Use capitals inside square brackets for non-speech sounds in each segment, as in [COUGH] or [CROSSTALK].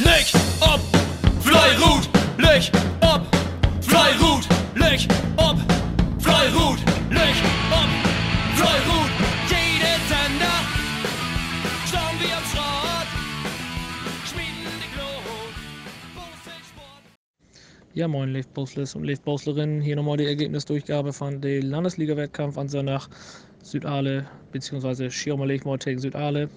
Leg ob, Fleirut, leg ob, Fleirut, leg ob, Fleirut, leg ob, Fleirut. Jede Sender, schauen wir am Schrott, schmieden die Glut, Ja, moin, Leif und Leif Boslerinnen. Hier nochmal die Ergebnisdurchgabe von dem Landesliga-Wettkampf an Sonntag Südale, beziehungsweise Schirmer Lechmord gegen Südale.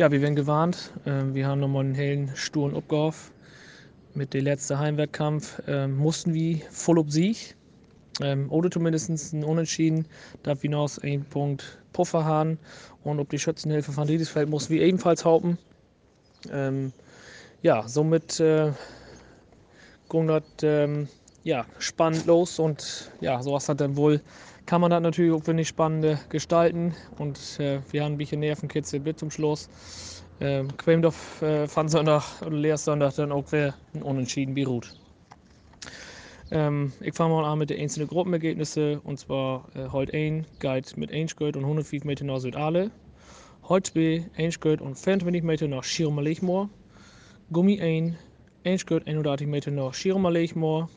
Ja, wir werden gewarnt. Ähm, wir haben nochmal einen hellen, sturen Upgauf. Mit dem letzten Heimwettkampf ähm, mussten wir voll ob Sieg. Ähm, oder zumindest ein Unentschieden, da wir noch einen Punkt Puffer haben. Und ob die Schützenhilfe von Riedisfeld mussten wir ebenfalls haupten. Ähm, ja, somit äh, ging das ja, spannend los und ja, sowas hat dann wohl, kann man das natürlich auch wenig spannend gestalten und äh, wir haben ein bisschen Nervenkitzel bis zum Schluss. Ähm, Quemdorf äh, fand Sonntag oder Leers Sonntag dann auch wer ein Unentschieden beruht. Ähm, ich fange mal an mit den einzelnen Gruppenergebnissen und zwar äh, heute 1 geht mit 1 Geld und 105 Meter nach Südale. Heute 2 1 Geld und 25 Meter nach Schirmer Gummi 1 1 Geld 31 Meter nach Schirmer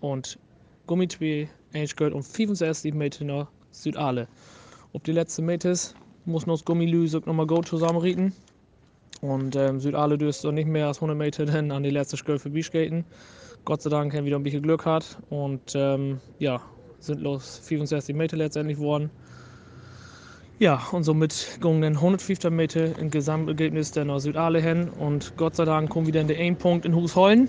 und Gummi 2 1 Geld und 65 Meter nach Südale. Ob die letzten Meters muss noch das Gummilüse nochmal gut zusammenrieten. Und ähm, Südale dürfte nicht mehr als 100 Meter dann an die letzte Schöl vorbeiskaten. Gott sei Dank haben wir wieder ein bisschen Glück hat und ähm, ja, sind los 65 Meter letztendlich geworden. Ja, und somit gingen dann 150 Meter im Gesamtergebnis nach Südale hin und Gott sei Dank kommen wir dann der einen Punkt in Hus Heulen.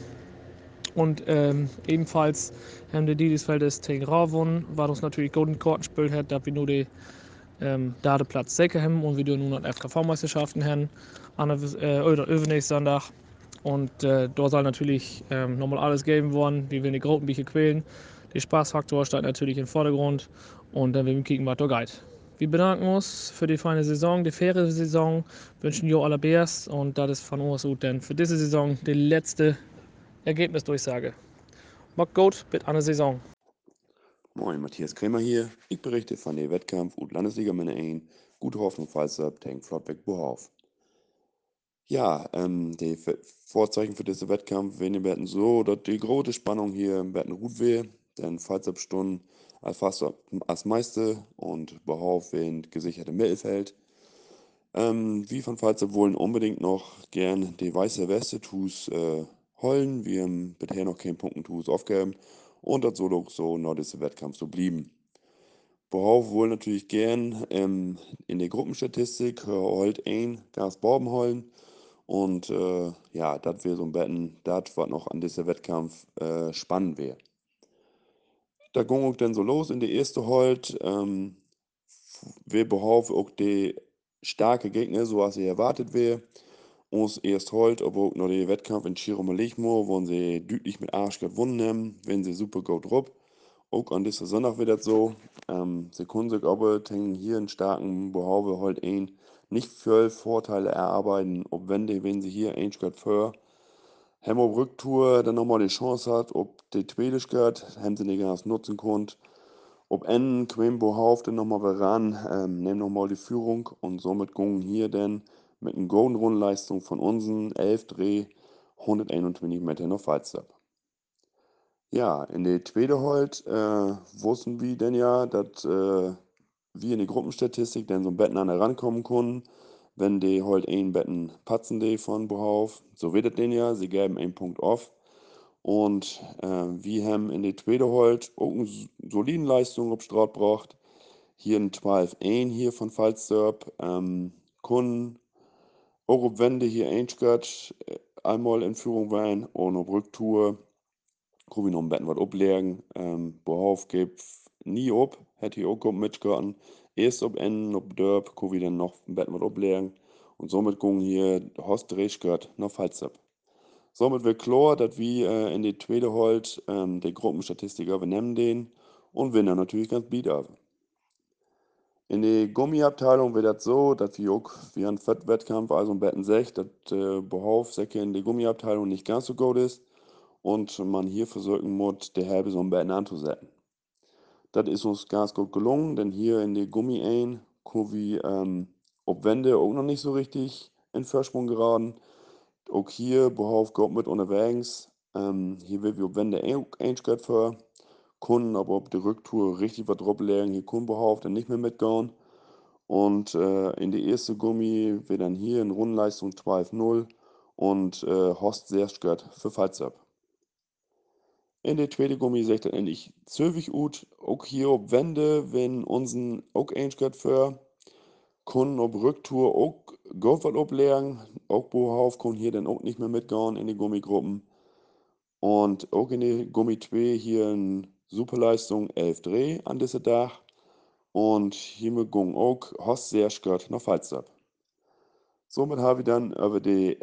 Und ähm, ebenfalls haben die Didisfeldes gewonnen, was uns natürlich Golden Karten gespielt hat, da wir nur die ähm, da den Platz sicher haben und wir nun noch FKV-Meisterschaften haben an der, äh, übernächsten Sonntag. Und äh, dort soll natürlich ähm, nochmal alles geben worden, wir die Groten bisschen quälen. Der Spaßfaktor steht natürlich im Vordergrund und dann werden wir kicken, was da geht. Wir bedanken uns für die feine Saison, die faire Saison, wünschen dir allerbest und das ist von uns gut, denn für diese Saison die letzte Ergebnisdurchsage. Bis an der Saison. Moin, Matthias Krämer hier. Ich berichte von dem Wettkampf und Landesliga Männer 1, Gute Hoffnung Falsterb, Tank Flottbeck Bohauf. Ja, ähm, die Vorzeichen für diesen Wettkampf werden werden so, dass die große Spannung hier Betten gut wäre, denn Falsterb Stunden als fast als Meister und Behauf werden gesichert Mittelfeld. Ähm, wie von Falsterb wollen unbedingt noch gern die weiße Weste tus äh, holen. Wir haben bisher noch keinen Punkten tus aufgegeben und das soll auch so noch dieser Wettkampf so blieben. Behauf wohl natürlich gern ähm, in der Gruppenstatistik holt ein Gas Borben holen und äh, ja, das wäre so ein Betten, das was noch an diesem Wettkampf äh, spannend wäre. Da ging auch dann so los in der ersten Holt. Ähm, wir behaupten auch die starke Gegner, so als sie erwartet wäre. Uns erst aber auch noch der Wettkampf in Lechmo, wo sie deutlich mit Arsch gewonnen haben, wenn sie super gut drauf. Auch an dieser Sonntag das so. Ähm, sie können sich aber hier einen starken Behaupte halt ein nicht viel Vorteile erarbeiten, ob wenn, die, wenn sie hier ein Schritt für Hemmo Rücktour dann nochmal die Chance hat, ob die zweite Schritt, haben sie nicht ganz nutzen konnte. Ob N, Quimbo Hauf dann nochmal ran, ähm, nehmen nochmal die Führung und somit gingen hier dann mit einer Golden Run Leistung von unseren 11 Dreh 121 Meter noch Falster. Ja, in der halt äh, wussten wir denn ja, dass äh, wir in die Gruppenstatistik dann so ein Betten an rankommen können, wenn die halt ein Betten patzen die von Behauf. So wird es denn ja, sie geben einen Punkt auf. Und äh, wir haben in der zweiten halt auch eine solide Leistung auf Straat gebracht. Hier ein 12-1 hier von Falsterb. Ähm, können auch ob Wende hier einschgert, äh, einmal in Führung waren und auf Rücktour kann ich noch ein bisschen was ablegen. Ähm, Behauf gibt nie ob, hätte ich auch gut mitgehalten. Erst ob Enden, ob Dörp, kann ich dann noch ein bisschen was ablegen. Und somit gehen hier Horst Drehschgert nach Falzab. Somit wird klar, dass wir äh, in die zweite halt ähm, die Gruppenstatistiker übernehmen den und wir dann natürlich ganz bieder. In der Gummiabteilung wird das so, dass wir auch wie ein Wettkampf, also im Betten 6, dass äh, Behauf in der Gummiabteilung nicht ganz so gut ist und man hier versuchen muss, die halbe so ein Betten anzusetzen. Das ist uns ganz gut gelungen, denn hier in der Gummi ein, wir ähm, ob Wände auch noch nicht so richtig in Vorsprung geraten. auch hier behauf Gott mit unterwegs. Ähm, hier will wir auf Wende eingestellt für. Kunden aber auf der Rücktour richtig was drauf legen. Hier können dann nicht mehr mitgehen. Und äh, in die erste Gummi wird dann hier in Rundenleistung 12-0 und äh, Horst sehr gehört für Fallsab. In der zweiten Gummi sagt er endlich zöwig gut, auch hier auf Wände, wenn unseren auch eingestellt für Kunden auf Rücktour auch Golf was ablernen, auch Bohauf können hier dann auch nicht mehr mitgehen in die Gummigruppen. Und auch in der Gummi 2 hier in Superleistung 11 Dreh an diesem Tag. Und hiermit ging auch Horst sehr gehört nach Falstab. Somit habe ich dann über die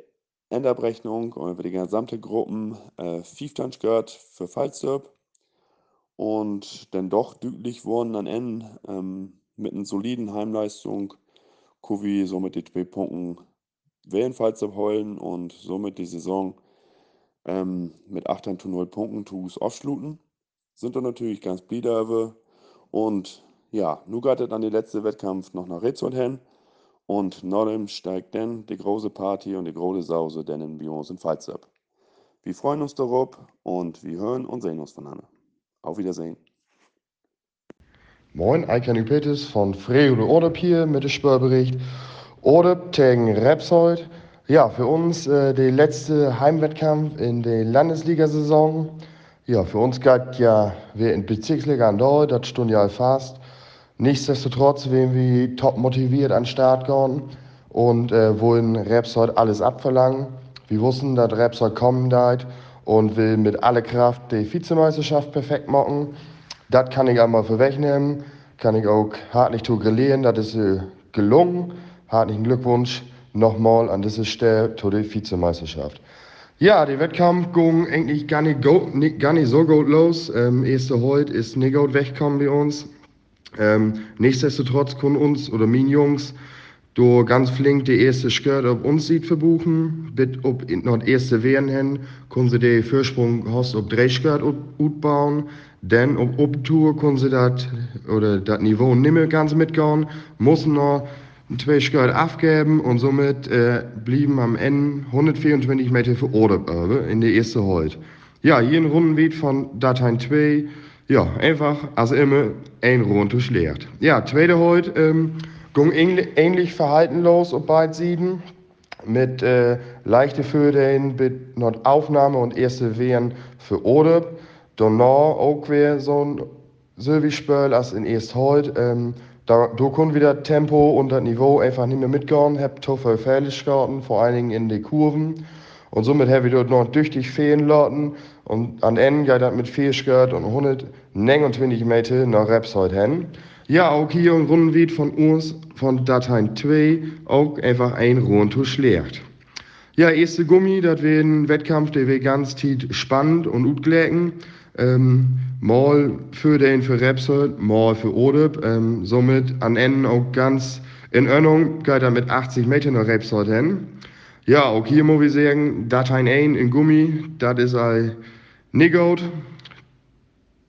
Endabrechnung und über die gesamte Gruppen äh, 15 gehört für Falstab. Und dann doch deutlich wurden an Ende ähm, mit einer soliden Heimleistung Kuvi somit die zwei Punkte wählen Falstab heulen und somit die Saison ähm, mit 8 zu 0 Punkten zu aufschluten sind dann natürlich ganz bliederwe. Und ja, geht es an den letzten Wettkampf noch nach Ritz hin. Und Nordem steigt dann die große Party und die große Sause dann in Bions in Pfalz ab. Wir freuen uns darauf und wir hören und sehen uns voneinander. Auf Wiedersehen. Moin, Eikan Üpetis von Freule Orderp hier mit dem Spörbericht. Orderp gegen Repsold. Ja, für uns äh, der letzte Heimwettkampf in der Landesliga-Saison. Ja, für uns geht ja, wir in Bezirksliga an dort, das stund ja fast. Nichtsdestotrotz werden wir top motiviert an den Start gehen und äh, wollen Repsol alles abverlangen. Wir wussten, dass Repsol kommen wird und will mit aller Kraft die Vizemeisterschaft perfekt machen. Das kann ich einmal vorwegnehmen, kann ich auch hartlich zu grillieren, das ist äh, gelungen. Hartlichen Glückwunsch nochmal an dieser Stelle zur Vizemeisterschaft. Ja, der Wettkampf ging eigentlich gar nicht, go, nicht, gar nicht so gut los. Ähm, erste heute ist nicht gut weggekommen bei uns. Ähm, nichtsdestotrotz können uns oder meine Jungs do ganz flink die erste Skirt auf uns sieht verbuchen. Bit ob noch erste Wehren hin, können sie den Vorsprung hast ob drei Skirt bauen. Denn ob Obtour können sie das oder das Niveau nicht mehr ganz mitgehen, müssen noch zwei Schritt abgeben und somit äh, blieben am Ende 124 Meter für Orderberbe in der ersten Halt. Ja, hier ein Rundenweg von Dateien 2. Ja, einfach, als immer, ein Rund durchleert. Ja, zweite Halt ähm, ging ähnlich verhaltenlos auf beiden Seiten. Mit äh, leichte Fördern, mit noch Aufnahme und erste Wehren für Order. Danach auch wieder so ein Silvi-Spöll als in erst Halt. Ähm, da, da können wieder Tempo und das Niveau einfach nicht mehr mitgehen. Hab toffe Fähigkeiten, vor allen Dingen in den Kurven. Und somit habe ich dort noch tüchtig fehlen lassen. Und an Ende geht das mit Fähigkeit und 129 Meter nach Repside hin. Ja, auch hier ein Rundenweg von uns, von Dateien 2, auch einfach ein Rund schlecht. Ja, erste Gummi, das wäre ein Wettkampf, der wäre ganz tief spannend und gut gelegen. Ähm, mal für den für Repsol, mal für Odeb. Ähm, somit an Ende auch ganz in Ordnung, geht er mit 80 Metern nach Repsol hin. Ja, auch hier muss ich sagen, Dateien 1 in Gummi, das ist ein nicht gut.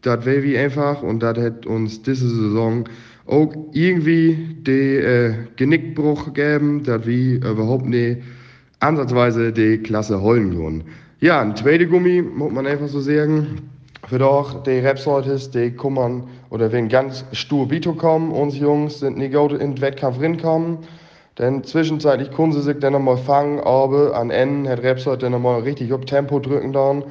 Das wäre wie einfach und das hat uns diese Saison auch irgendwie den äh, Genickbruch gegeben, dass wir überhaupt nicht ansatzweise die Klasse holen können. Ja, ein zweiter Gummi, muss man einfach so sagen für doch die Rapsortes, die kommen oder wenn ganz stur Vito kommen, uns Jungs sind nicht gut in den Wettkampf rinkommen. Denn zwischenzeitlich können sie sich dann nochmal fangen, aber an Ende hat Rapsort dann nochmal richtig auf Tempo drücken dann.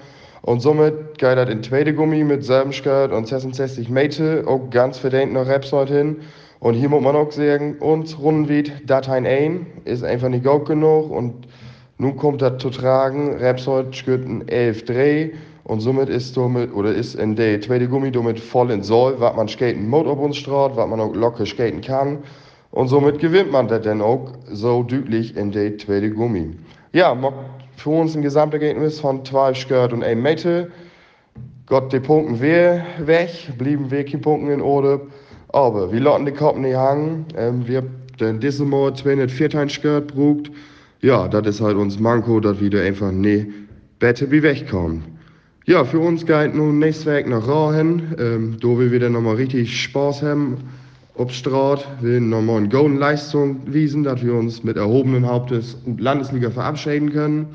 Und somit geht das in zweite Gummi mit selben Skirt und 66 Meter auch ganz verdient nach Rapsort hin. Und hier muss man auch sagen, uns Rundenwied Dateien 1 ist einfach nicht gut genug und nun kommt das zu tragen. Rapsort skürt ein 11 Dreh und somit ist somit, oder ist in der zweite Gummi damit voll in Soll, was man skaten muss auf uns Straat, was man auch locker skaten kann. Und somit gewinnt man das dann auch so deutlich in der zweite Gummi. Ja, für uns ein Gesamtergebnis von 12 Skirt und 1 Meter. Gott, die Punkte wäre weg, blieben wir keine Punkte in Orde. Aber wir lassen die Koppen nicht hängen. Ähm, wir haben dieses Mal 204 Skirt brugt. Ja, das ist halt uns Manko, dass wir da einfach nicht besser wie wegkommen. Ja, für uns geht nun nächstes Weg nach Rahen. Ähm, da will wir dann nochmal richtig Spaß haben auf Straat. Wir will nochmal eine golden Leistung wiesen, dass wir uns mit erhobenen Hauptes und Landesliga verabschieden können.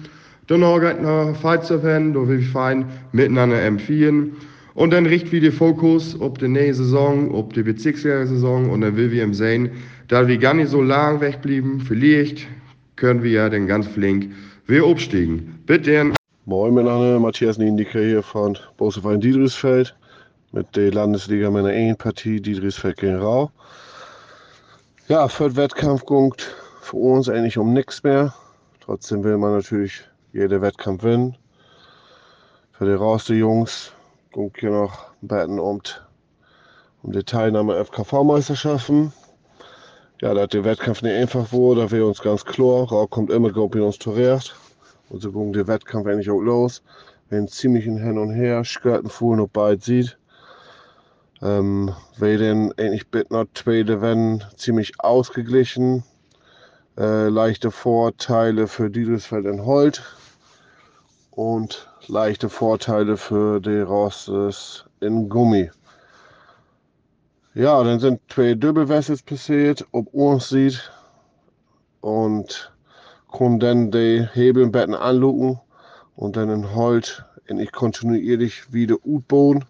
Dann geht noch Fights-Fan, da will wir fein miteinander empfehlen. Und dann richten wir den Fokus auf die nächste Saison, auf die Bezirksliga-Saison und dann will wir ihm sehen, da wir gar nicht so lang wegblieben, vielleicht können wir ja dann ganz flink wieder aufsteigen. Bitte. Moin, Name Matthias Niendicke hier von Boseverein Diedrichsfeld mit der Landesliga meiner 1 Partie Diedrichsfeld gegen Rau. Ja, für den Wettkampf gungt für uns eigentlich um nichts mehr. Trotzdem will man natürlich jeder Wettkampf gewinnen. Für die Rauste Jungs gungt hier noch Betten um, um die Teilnahme FKV-Meisterschaften. Ja, da der Wettkampf nicht einfach wurde, da wäre uns ganz klar. Rau kommt immer grob in uns turiert. Und so ging der Wettkampf eigentlich auch los. Wenn ziemlich hin und her, Skirten fuhren und beide sieht. Ähm, wir denn eigentlich bitte zweite wenn ziemlich ausgeglichen. Äh, leichte Vorteile für Diedelsfeld in Holt und leichte Vorteile für die Rosses in Gummi. Ja, dann sind zwei Doppelwessels passiert, ob uns sieht und können dann die Hebelbetten anlucken und dann in Holt in ich kontinuierlich wieder utbauen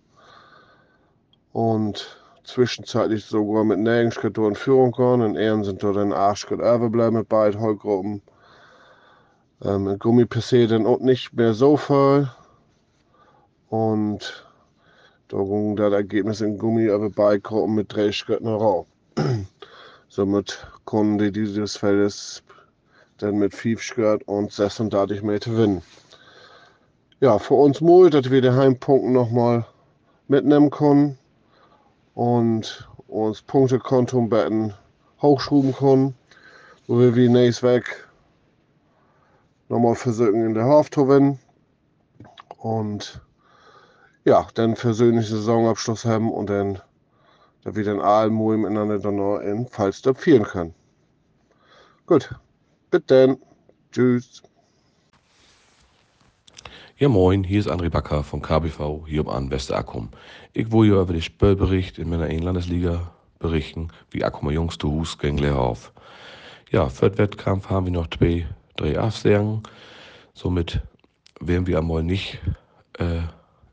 und zwischenzeitlich sogar mit Nägensschritt in Führung kommen. In Ehren sind dort ein Arschschritt überbleiben mit beiden Heugruppen. Ähm, Gummi passiert dann auch nicht mehr so voll. Und da ging das Ergebnis in Gummi aber beide Gruppen mit drei Schritten raus. [CLEARS THROAT] Somit konnten die dieses Feldes dann mit 5 Schritt und 36 Meter gewinnen. Ja, für uns wohl, dass wir die Heimpunkte nochmal mitnehmen können und uns Punktekonto betten hochschruben können, wo wir wie nächstes weg nochmal versuchen in der Haft zu gewinnen und ja, dann persönlichen Saisonabschluss haben und dann, da wir dann allen miteinander dann noch in Falsterb führen können. Gut, bitte, tschüss. Ja moin, hier ist André Backer vom KBV hier an Westerakkum. Ich will hier über den Spielbericht in meiner Landesliga berichten, wie Akkumer Jungs zu Hus gegen Lehrhof. Ja, für den Wettkampf haben wir noch zwei, drei Aufsagen. Somit wären wir einmal nicht äh,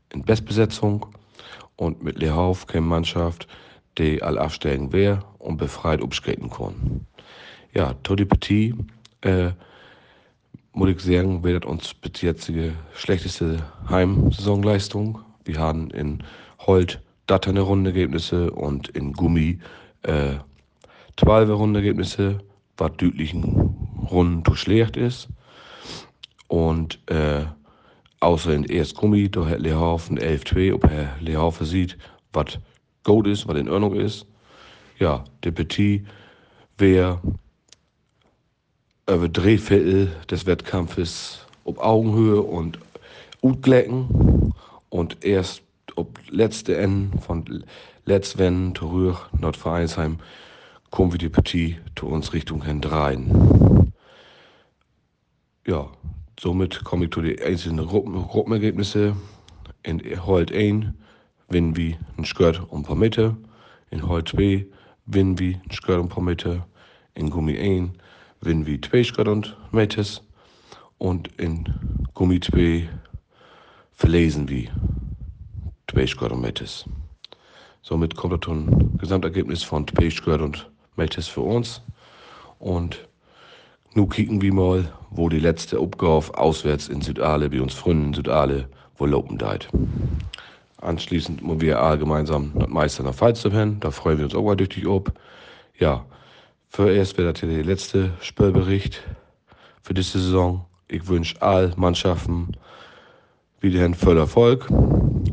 in Bestbesetzung und mit Lehrhof keine Mannschaft, die all aufsteigen wäre und befreit umskaten kann. Ja, Todi Petit, äh, muss ich sagen, wäre uns bis jetzige schlechteste Heimsaisonleistung. Wir haben in Holt datterne Rundenergebnisse und in Gummi äh, 12 Rundenergebnisse, was deutlichen Runden zu schlecht ist. Und äh, außer in erst Gummi, da hat Lehaufen 11-2, ob er Lehaufen sieht, was gut ist, was in Ordnung ist. Ja, der Petit wäre über drei Viertel des Wettkampfes auf Augenhöhe und Utglecken und erst ob letzte Ende von letzten Rühr Nordvereinsheim kommen wir die Partie zu uns Richtung Herrn Dreien. Ja, somit komme ich zu den einzelnen Gruppen, Gruppenergebnisse. In Holt 1 winnen wir ein Skirt ein paar Meter. In Holt 2 winnen wir ein Skirt ein paar Meter. In Gummi 1 wir 2 Skirt und Meters. Und in Gummi 2 verlesen 2 Skirt und Meters. Somit kommt das ein Gesamtergebnis von 2 Skirt und Meters für uns. Und nun kicken wir mal, wo die letzte Aufgabe auswärts in Südale, bei uns Freunden in Südale, wo Lopen deit. Anschließend müssen wir alle gemeinsam mit Meister nach Falster hin. Da freuen wir uns auch mal durch die Ob. Ja, vorerst wäre das der letzte Spielbericht für diese Saison. Ich wünsche all Mannschaften wieder einen vollen Erfolg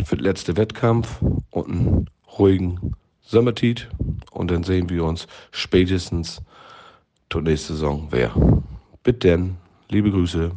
für den letzten Wettkampf und einen ruhigen Sommertit. Und dann sehen wir uns spätestens zur nächsten Saison wer. Bitte denn, liebe Grüße.